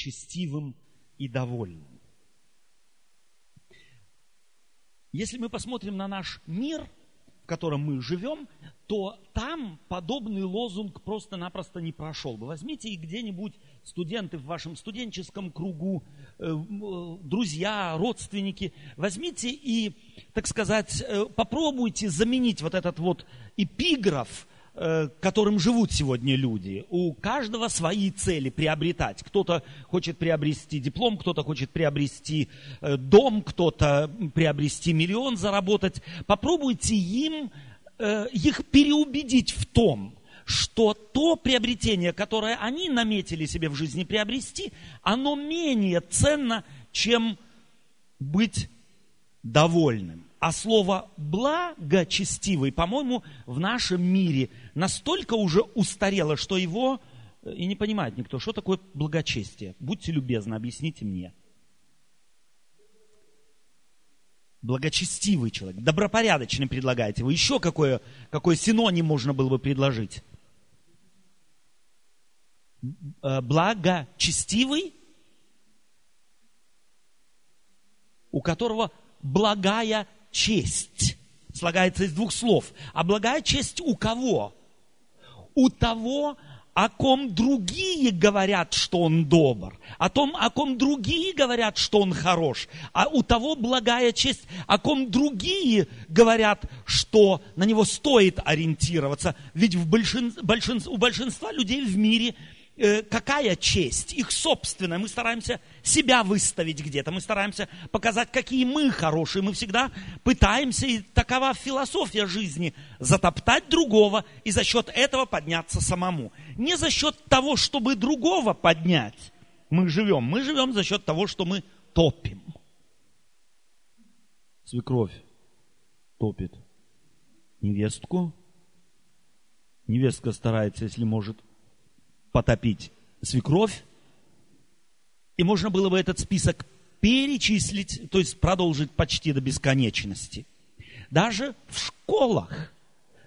благочестивым и довольным. Если мы посмотрим на наш мир, в котором мы живем, то там подобный лозунг просто-напросто не прошел бы. Возьмите и где-нибудь студенты в вашем студенческом кругу, э, э, друзья, родственники, возьмите и, так сказать, э, попробуйте заменить вот этот вот эпиграф которым живут сегодня люди. У каждого свои цели приобретать. Кто-то хочет приобрести диплом, кто-то хочет приобрести э, дом, кто-то приобрести миллион, заработать. Попробуйте им, э, их переубедить в том, что то приобретение, которое они наметили себе в жизни приобрести, оно менее ценно, чем быть довольным. А слово благочестивый, по-моему, в нашем мире настолько уже устарело, что его э, и не понимает никто, что такое благочестие. Будьте любезны, объясните мне. Благочестивый человек, добропорядочный предлагаете вы. Еще какое, какой синоним можно было бы предложить? Э, благочестивый, у которого благая честь. Слагается из двух слов. А благая честь у кого? У того, о ком другие говорят, что он добр, о том, о ком другие говорят, что он хорош, а у того благая честь, о ком другие говорят, что на него стоит ориентироваться. Ведь в большин, большин, у большинства людей в мире какая честь, их собственная. Мы стараемся себя выставить где-то, мы стараемся показать, какие мы хорошие. Мы всегда пытаемся, и такова философия жизни, затоптать другого и за счет этого подняться самому. Не за счет того, чтобы другого поднять мы живем. Мы живем за счет того, что мы топим. Свекровь топит невестку. Невестка старается, если может, потопить свекровь. И можно было бы этот список перечислить, то есть продолжить почти до бесконечности. Даже в школах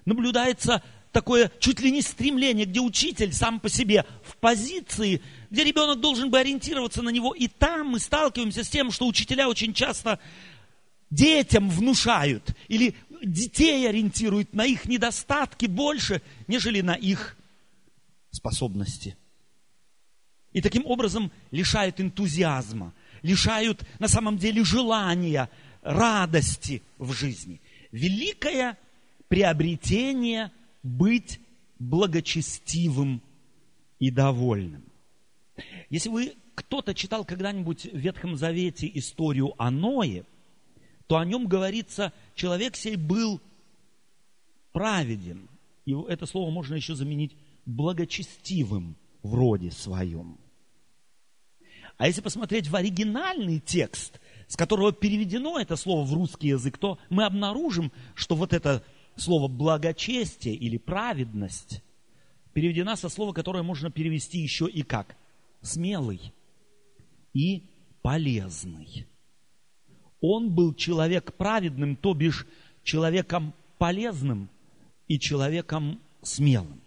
наблюдается такое чуть ли не стремление, где учитель сам по себе в позиции, где ребенок должен бы ориентироваться на него. И там мы сталкиваемся с тем, что учителя очень часто детям внушают или детей ориентируют на их недостатки больше, нежели на их способности. И таким образом лишают энтузиазма, лишают на самом деле желания, радости в жизни. Великое приобретение быть благочестивым и довольным. Если вы кто-то читал когда-нибудь в Ветхом Завете историю о Ное, то о нем говорится, человек сей был праведен. И это слово можно еще заменить благочестивым в роде своем. А если посмотреть в оригинальный текст, с которого переведено это слово в русский язык, то мы обнаружим, что вот это слово благочестие или праведность переведена со слова, которое можно перевести еще и как смелый и полезный. Он был человек праведным, то бишь человеком полезным и человеком смелым.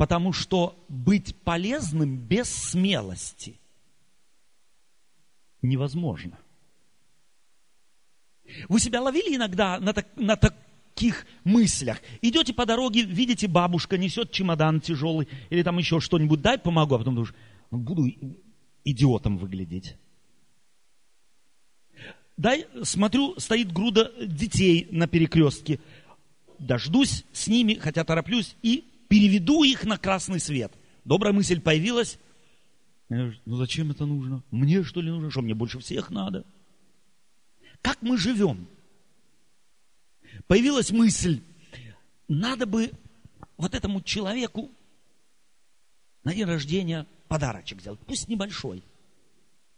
Потому что быть полезным без смелости невозможно. Вы себя ловили иногда на, так, на таких мыслях? Идете по дороге, видите, бабушка несет чемодан тяжелый или там еще что-нибудь, дай помогу, а потом думаешь, буду идиотом выглядеть. Дай, смотрю, стоит груда детей на перекрестке. Дождусь с ними, хотя тороплюсь, и переведу их на красный свет. Добрая мысль появилась. Ну зачем это нужно? Мне что ли нужно? Что мне больше всех надо? Как мы живем? Появилась мысль, надо бы вот этому человеку на день рождения подарочек сделать, пусть небольшой.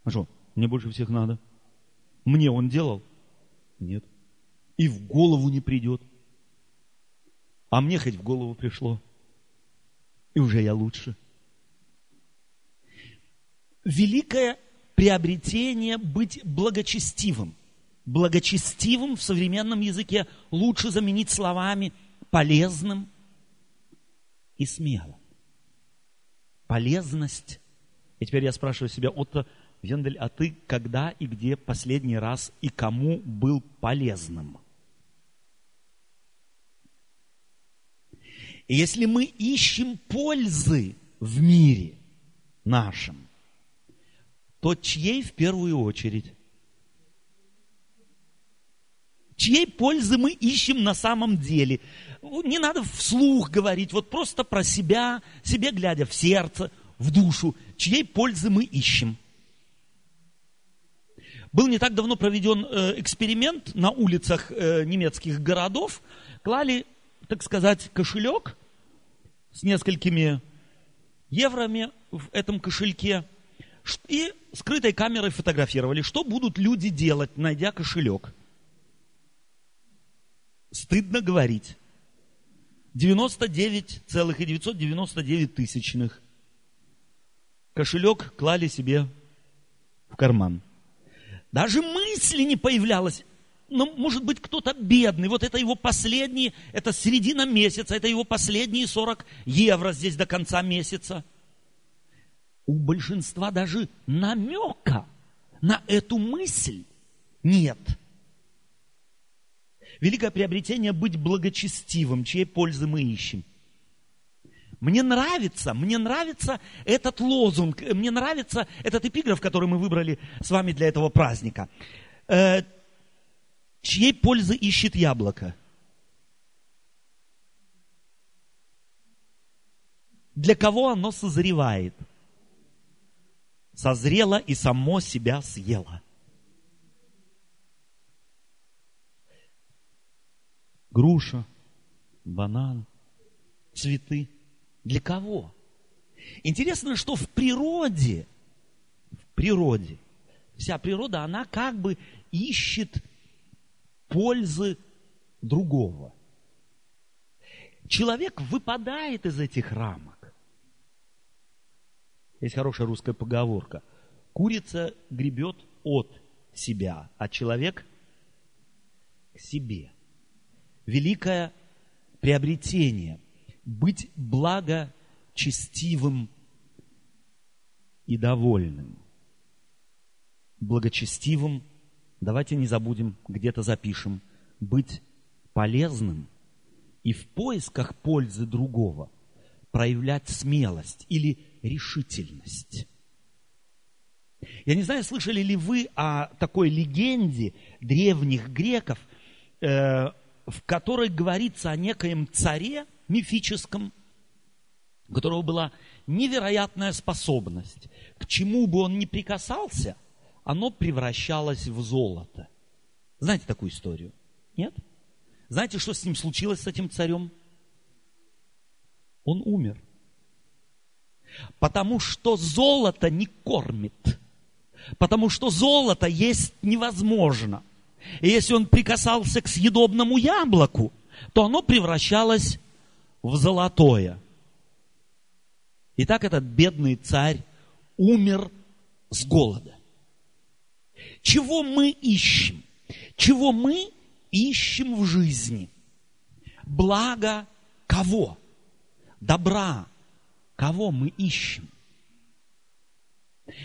А что, мне больше всех надо? Мне он делал? Нет. И в голову не придет. А мне хоть в голову пришло и уже я лучше. Великое приобретение быть благочестивым. Благочестивым в современном языке лучше заменить словами полезным и смелым. Полезность И теперь я спрашиваю себя, Отто, Вендель, а ты когда и где последний раз и кому был полезным? И если мы ищем пользы в мире нашем, то чьей в первую очередь? Чьей пользы мы ищем на самом деле? Не надо вслух говорить, вот просто про себя, себе глядя в сердце, в душу. Чьей пользы мы ищем? Был не так давно проведен э, эксперимент на улицах э, немецких городов. Клали, так сказать, кошелек с несколькими евроми в этом кошельке и скрытой камерой фотографировали. Что будут люди делать, найдя кошелек? Стыдно говорить. 99,999 тысячных. Кошелек клали себе в карман. Даже мысли не появлялось. Ну, может быть, кто-то бедный. Вот это его последние, это середина месяца, это его последние 40 евро здесь до конца месяца. У большинства даже намека на эту мысль нет. Великое приобретение быть благочестивым, чьей пользы мы ищем. Мне нравится, мне нравится этот лозунг, мне нравится этот эпиграф, который мы выбрали с вами для этого праздника. Чьей пользы ищет яблоко? Для кого оно созревает? Созрело и само себя съело. Груша, банан, цветы – для кого? Интересно, что в природе, в природе, вся природа, она как бы ищет пользы другого. Человек выпадает из этих рамок. Есть хорошая русская поговорка. Курица гребет от себя, а человек к себе. Великое приобретение быть благочестивым и довольным. Благочестивым, давайте не забудем, где-то запишем, быть полезным и в поисках пользы другого проявлять смелость или решительность. Я не знаю, слышали ли вы о такой легенде древних греков, э, в которой говорится о некоем царе, мифическом, у которого была невероятная способность. К чему бы он ни прикасался, оно превращалось в золото. Знаете такую историю? Нет? Знаете, что с ним случилось, с этим царем? Он умер. Потому что золото не кормит. Потому что золото есть невозможно. И если он прикасался к съедобному яблоку, то оно превращалось в золотое. И так этот бедный царь умер с голода. Чего мы ищем? Чего мы ищем в жизни? Благо кого? Добра. Кого мы ищем?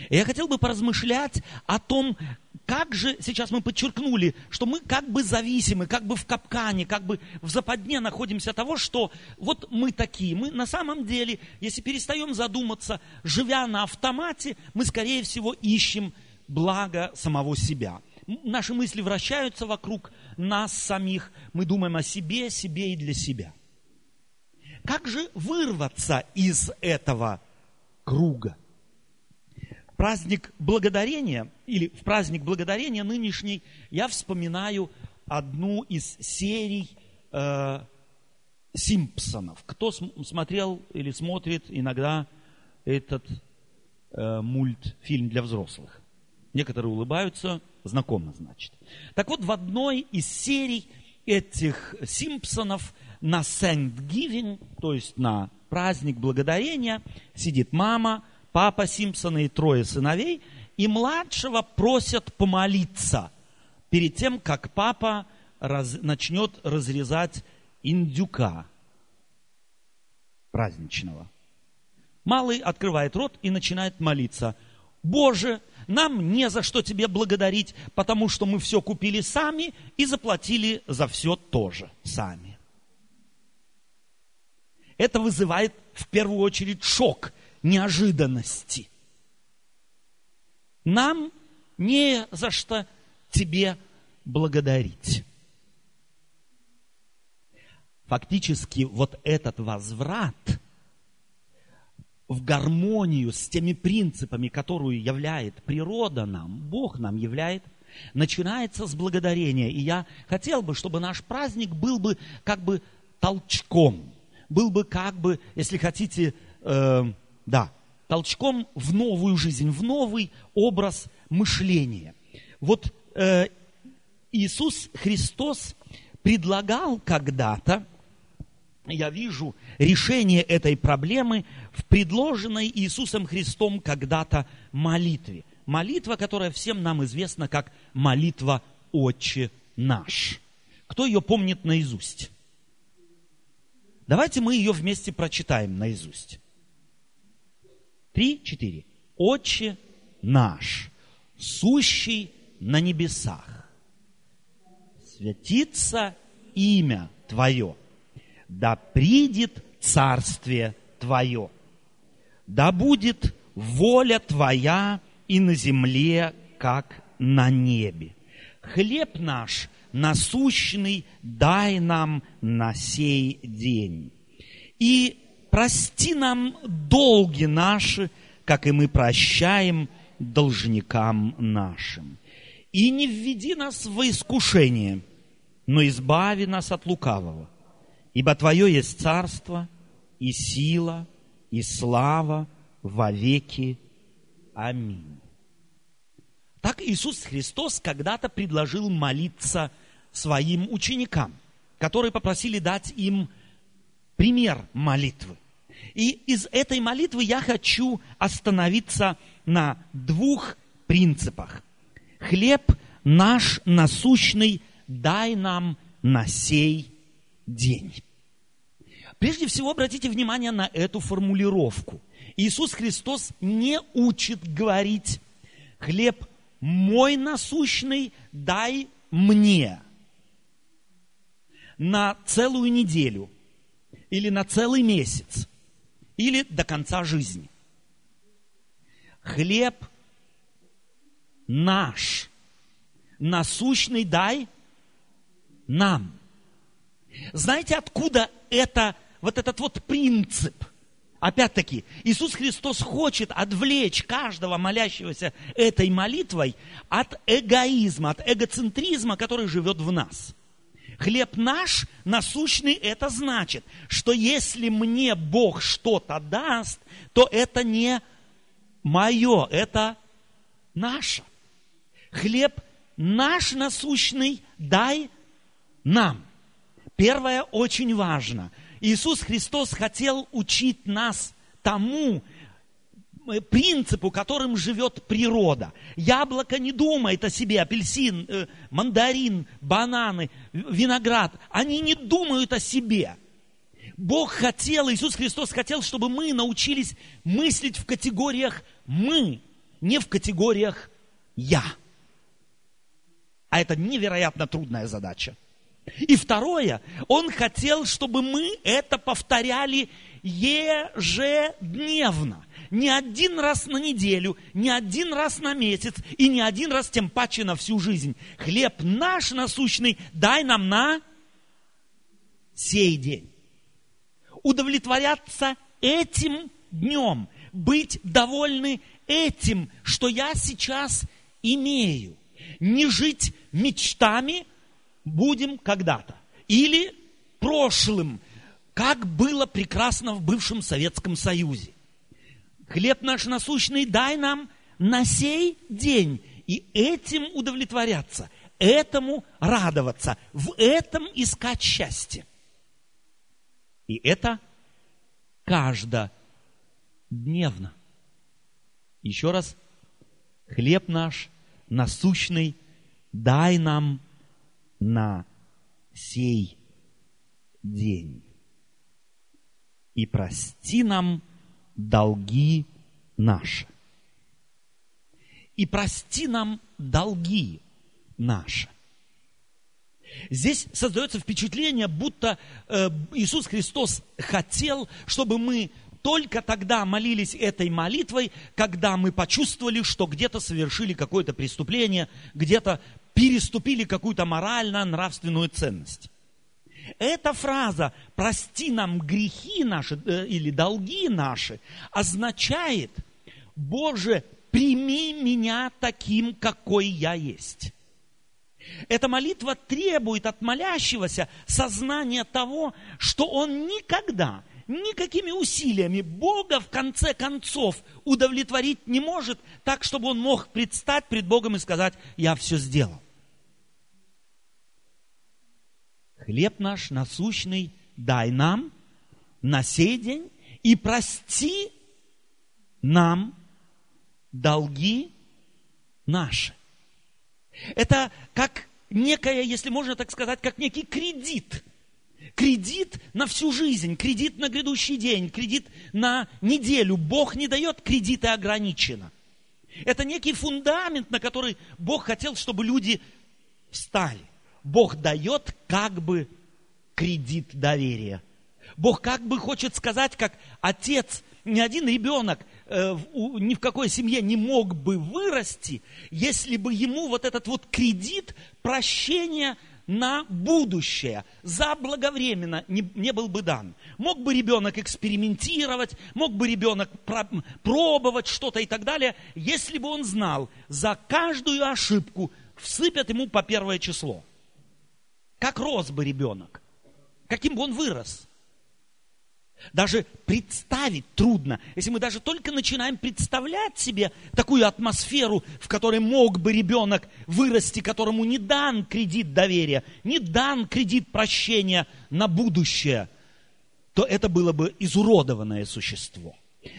Я хотел бы поразмышлять о том, как же, сейчас мы подчеркнули, что мы как бы зависимы, как бы в капкане, как бы в западне находимся того, что вот мы такие. Мы на самом деле, если перестаем задуматься, живя на автомате, мы, скорее всего, ищем благо самого себя. Наши мысли вращаются вокруг нас самих, мы думаем о себе, себе и для себя. Как же вырваться из этого круга? праздник благодарения, или в праздник благодарения нынешний, я вспоминаю одну из серий э, Симпсонов. Кто смотрел или смотрит иногда этот э, мультфильм для взрослых? Некоторые улыбаются, знакомо, значит. Так вот, в одной из серий этих Симпсонов на Thanksgiving, то есть на праздник благодарения, сидит мама, папа Симпсона и трое сыновей, и младшего просят помолиться перед тем, как папа раз, начнет разрезать индюка праздничного. Малый открывает рот и начинает молиться. Боже, нам не за что тебе благодарить, потому что мы все купили сами и заплатили за все тоже сами. Это вызывает в первую очередь шок, неожиданности. Нам не за что тебе благодарить. Фактически вот этот возврат в гармонию с теми принципами, которую являет природа нам, Бог нам являет, начинается с благодарения. И я хотел бы, чтобы наш праздник был бы как бы толчком, был бы как бы, если хотите, э, да, толчком в новую жизнь, в новый образ мышления. Вот э, Иисус Христос предлагал когда-то, я вижу решение этой проблемы в предложенной Иисусом Христом когда-то молитве. Молитва, которая всем нам известна как молитва «Отче наш». Кто ее помнит наизусть? Давайте мы ее вместе прочитаем наизусть. Три, четыре. Отче наш, сущий на небесах, святится имя Твое, да придет царствие Твое, да будет воля Твоя и на земле, как на небе. Хлеб наш насущный дай нам на сей день. И прости нам долги наши, как и мы прощаем должникам нашим. И не введи нас в искушение, но избави нас от лукавого. Ибо Твое есть царство и сила и слава во веки. Аминь. Так Иисус Христос когда-то предложил молиться своим ученикам, которые попросили дать им пример молитвы. И из этой молитвы я хочу остановиться на двух принципах. Хлеб наш насущный дай нам на сей день. Прежде всего, обратите внимание на эту формулировку. Иисус Христос не учит говорить «хлеб мой насущный дай мне» на целую неделю или на целый месяц или до конца жизни. Хлеб наш, насущный дай нам. Знаете, откуда это, вот этот вот принцип? Опять-таки, Иисус Христос хочет отвлечь каждого молящегося этой молитвой от эгоизма, от эгоцентризма, который живет в нас. Хлеб наш насущный, это значит, что если мне Бог что-то даст, то это не мое, это наше. Хлеб наш насущный дай нам. Первое очень важно. Иисус Христос хотел учить нас тому, э, принципу, которым живет природа. Яблоко не думает о себе, апельсин, э, мандарин, бананы, виноград. Они не думают о себе. Бог хотел, Иисус Христос хотел, чтобы мы научились мыслить в категориях «мы», не в категориях «я». А это невероятно трудная задача. И второе, он хотел, чтобы мы это повторяли ежедневно. Не один раз на неделю, не один раз на месяц и не один раз тем паче на всю жизнь. Хлеб наш насущный дай нам на сей день. Удовлетворяться этим днем, быть довольны этим, что я сейчас имею. Не жить мечтами – будем когда-то. Или прошлым, как было прекрасно в бывшем Советском Союзе. Хлеб наш насущный дай нам на сей день. И этим удовлетворяться, этому радоваться, в этом искать счастье. И это каждодневно. Еще раз, хлеб наш насущный дай нам на сей день. И прости нам долги наши. И прости нам долги наши. Здесь создается впечатление, будто э, Иисус Христос хотел, чтобы мы только тогда молились этой молитвой, когда мы почувствовали, что где-то совершили какое-то преступление, где-то переступили какую-то морально-нравственную ценность. Эта фраза «прости нам грехи наши» э, или «долги наши» означает «Боже, прими меня таким, какой я есть». Эта молитва требует от молящегося сознания того, что он никогда, никакими усилиями Бога в конце концов удовлетворить не может так, чтобы он мог предстать пред Богом и сказать, я все сделал. Хлеб наш насущный дай нам на сей день и прости нам долги наши. Это как некая, если можно так сказать, как некий кредит. Кредит на всю жизнь, кредит на грядущий день, кредит на неделю. Бог не дает кредиты ограниченно. Это некий фундамент, на который Бог хотел, чтобы люди встали. Бог дает как бы кредит доверия. Бог как бы хочет сказать, как отец, ни один ребенок э, ни в какой семье не мог бы вырасти, если бы ему вот этот вот кредит прощения на будущее, заблаговременно не, не был бы дан. Мог бы ребенок экспериментировать, мог бы ребенок про, пробовать что-то и так далее, если бы он знал, за каждую ошибку всыпят ему по первое число. Как рос бы ребенок? Каким бы он вырос? Даже представить трудно. Если мы даже только начинаем представлять себе такую атмосферу, в которой мог бы ребенок вырасти, которому не дан кредит доверия, не дан кредит прощения на будущее, то это было бы изуродованное существо.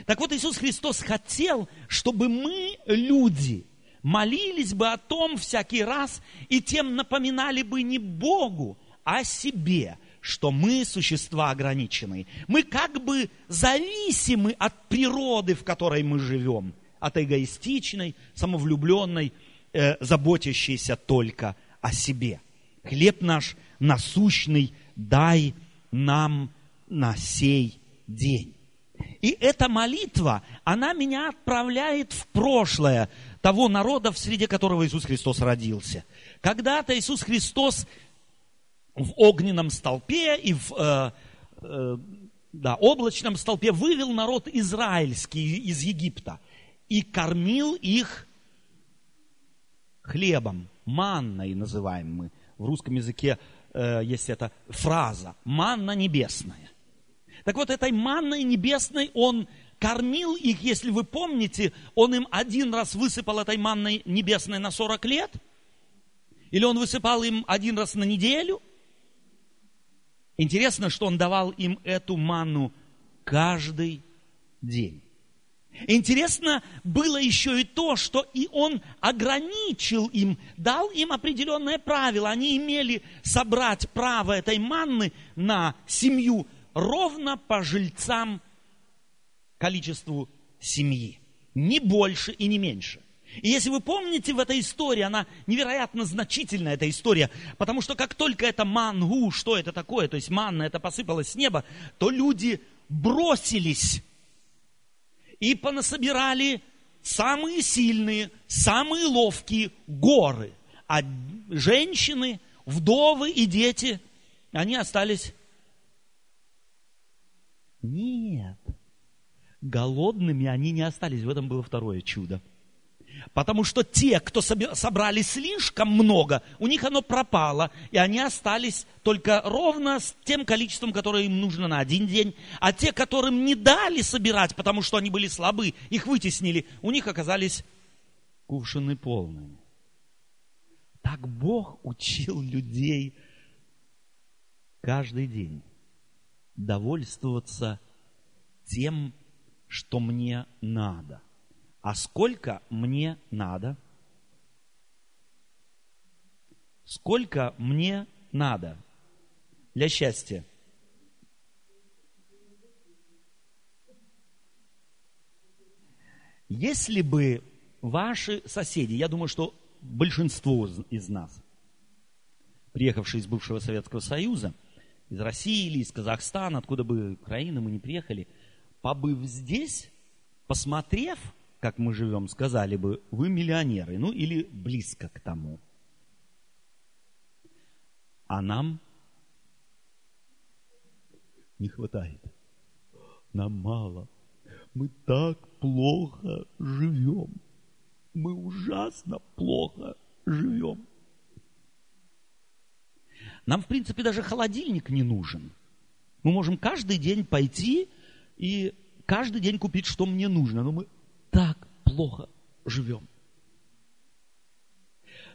Так вот, Иисус Христос хотел, чтобы мы, люди, молились бы о том всякий раз и тем напоминали бы не Богу, а себе – что мы существа ограниченные. Мы как бы зависимы от природы, в которой мы живем, от эгоистичной, самовлюбленной, э, заботящейся только о себе. Хлеб наш насущный дай нам на сей день. И эта молитва, она меня отправляет в прошлое того народа, в среде которого Иисус Христос родился. Когда-то Иисус Христос в огненном столпе и в э, э, да, облачном столпе вывел народ израильский из Египта и кормил их хлебом, манной называем мы. В русском языке э, есть эта фраза «манна небесная». Так вот, этой манной небесной он кормил их, если вы помните, он им один раз высыпал этой манной небесной на 40 лет, или он высыпал им один раз на неделю – Интересно, что он давал им эту манну каждый день. Интересно было еще и то, что и он ограничил им, дал им определенное правило. Они имели собрать право этой манны на семью ровно по жильцам количеству семьи. Не больше и не меньше. И если вы помните в этой истории, она невероятно значительная, эта история, потому что как только это мангу, что это такое, то есть манна, это посыпалось с неба, то люди бросились и понасобирали самые сильные, самые ловкие горы. А женщины, вдовы и дети, они остались... Нет, голодными они не остались. В этом было второе чудо. Потому что те, кто собрали слишком много, у них оно пропало, и они остались только ровно с тем количеством, которое им нужно на один день. А те, которым не дали собирать, потому что они были слабы, их вытеснили, у них оказались кувшины полными. Так Бог учил людей каждый день довольствоваться тем, что мне надо – а сколько мне надо? Сколько мне надо для счастья? Если бы ваши соседи, я думаю, что большинство из нас, приехавшие из бывшего Советского Союза, из России или из Казахстана, откуда бы Украины мы не приехали, побыв здесь, посмотрев, как мы живем, сказали бы, вы миллионеры, ну или близко к тому. А нам не хватает. Нам мало. Мы так плохо живем. Мы ужасно плохо живем. Нам, в принципе, даже холодильник не нужен. Мы можем каждый день пойти и каждый день купить, что мне нужно. Но мы так плохо живем.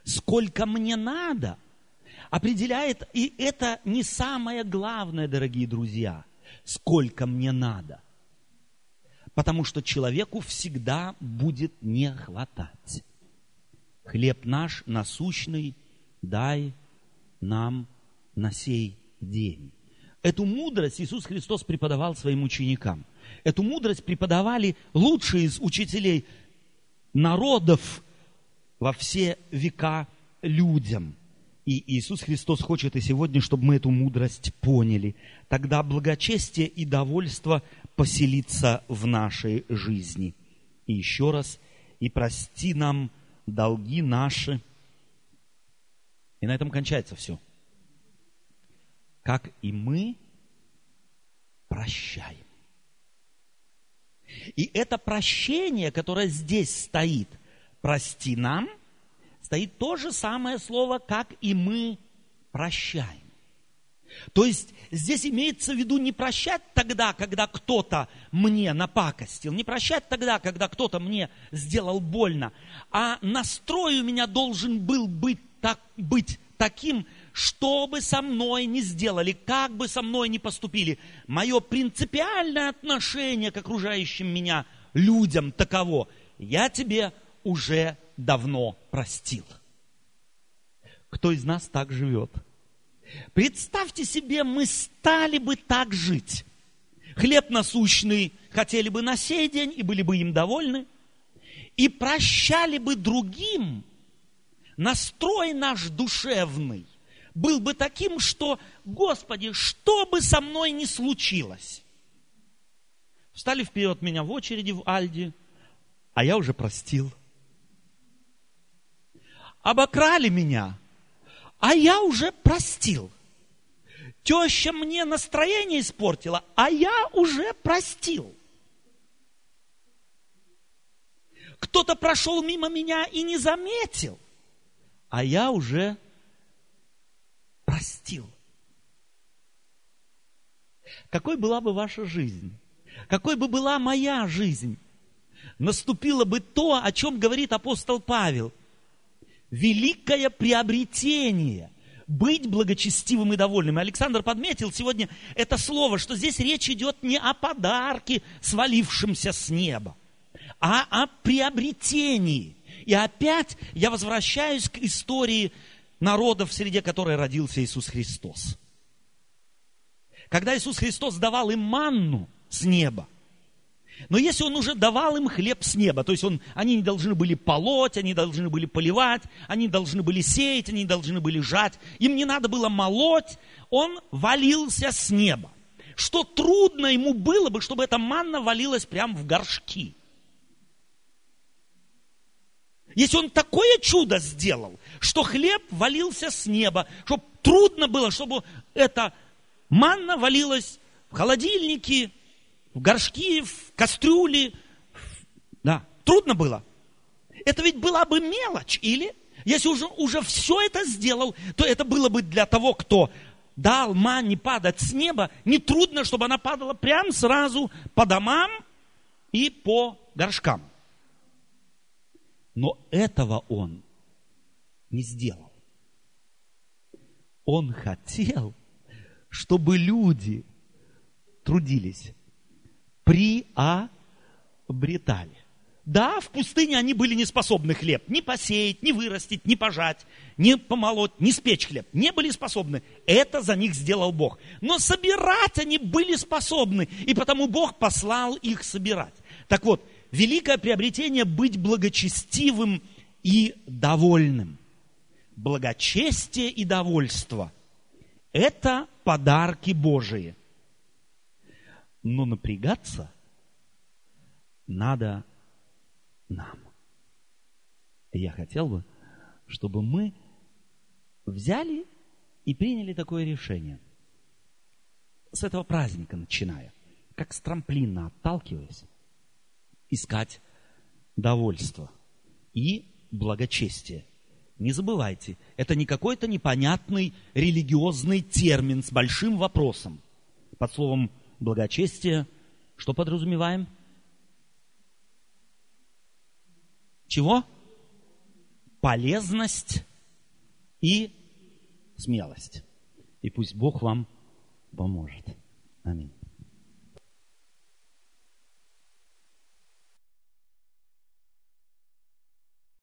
Сколько мне надо, определяет, и это не самое главное, дорогие друзья, сколько мне надо. Потому что человеку всегда будет не хватать. Хлеб наш насущный дай нам на сей день. Эту мудрость Иисус Христос преподавал своим ученикам. Эту мудрость преподавали лучшие из учителей народов во все века людям. И Иисус Христос хочет и сегодня, чтобы мы эту мудрость поняли. Тогда благочестие и довольство поселится в нашей жизни. И еще раз, и прости нам долги наши. И на этом кончается все как и мы прощаем. И это прощение, которое здесь стоит, прости нам, стоит то же самое слово, как и мы прощаем. То есть здесь имеется в виду не прощать тогда, когда кто-то мне напакостил, не прощать тогда, когда кто-то мне сделал больно, а настрой у меня должен был быть, так, быть таким, что бы со мной ни сделали, как бы со мной ни поступили, мое принципиальное отношение к окружающим меня людям таково, я тебе уже давно простил. Кто из нас так живет? Представьте себе, мы стали бы так жить. Хлеб насущный хотели бы на сей день и были бы им довольны. И прощали бы другим настрой наш душевный был бы таким, что, Господи, что бы со мной ни случилось. Встали вперед меня в очереди в Альде, а я уже простил. Обокрали меня, а я уже простил. Теща мне настроение испортила, а я уже простил. Кто-то прошел мимо меня и не заметил, а я уже простил. Какой была бы ваша жизнь? Какой бы была моя жизнь? Наступило бы то, о чем говорит апостол Павел. Великое приобретение быть благочестивым и довольным. Александр подметил сегодня это слово, что здесь речь идет не о подарке, свалившемся с неба, а о приобретении. И опять я возвращаюсь к истории народов, среди которой родился Иисус Христос. Когда Иисус Христос давал им манну с неба, но если он уже давал им хлеб с неба, то есть он, они не должны были полоть, они должны были поливать, они должны были сеять, они должны были жать, им не надо было молоть, он валился с неба. Что трудно ему было бы, чтобы эта манна валилась прямо в горшки. Если он такое чудо сделал, что хлеб валился с неба, чтобы трудно было, чтобы эта манна валилась в холодильнике, в горшки, в кастрюли. Да, трудно было. Это ведь была бы мелочь, или? Если уже, уже все это сделал, то это было бы для того, кто дал манне падать с неба, не трудно, чтобы она падала прямо сразу по домам и по горшкам. Но этого он не сделал. Он хотел, чтобы люди трудились, приобретали. Да, в пустыне они были не способны хлеб ни посеять, ни вырастить, ни пожать, ни помолоть, ни спечь хлеб. Не были способны. Это за них сделал Бог. Но собирать они были способны, и потому Бог послал их собирать. Так вот, Великое приобретение быть благочестивым и довольным. Благочестие и довольство – это подарки Божии. Но напрягаться надо нам. Я хотел бы, чтобы мы взяли и приняли такое решение. С этого праздника начиная, как с трамплина отталкиваясь, искать довольство и благочестие. Не забывайте, это не какой-то непонятный религиозный термин с большим вопросом. Под словом благочестие что подразумеваем? Чего? Полезность и смелость. И пусть Бог вам поможет. Аминь.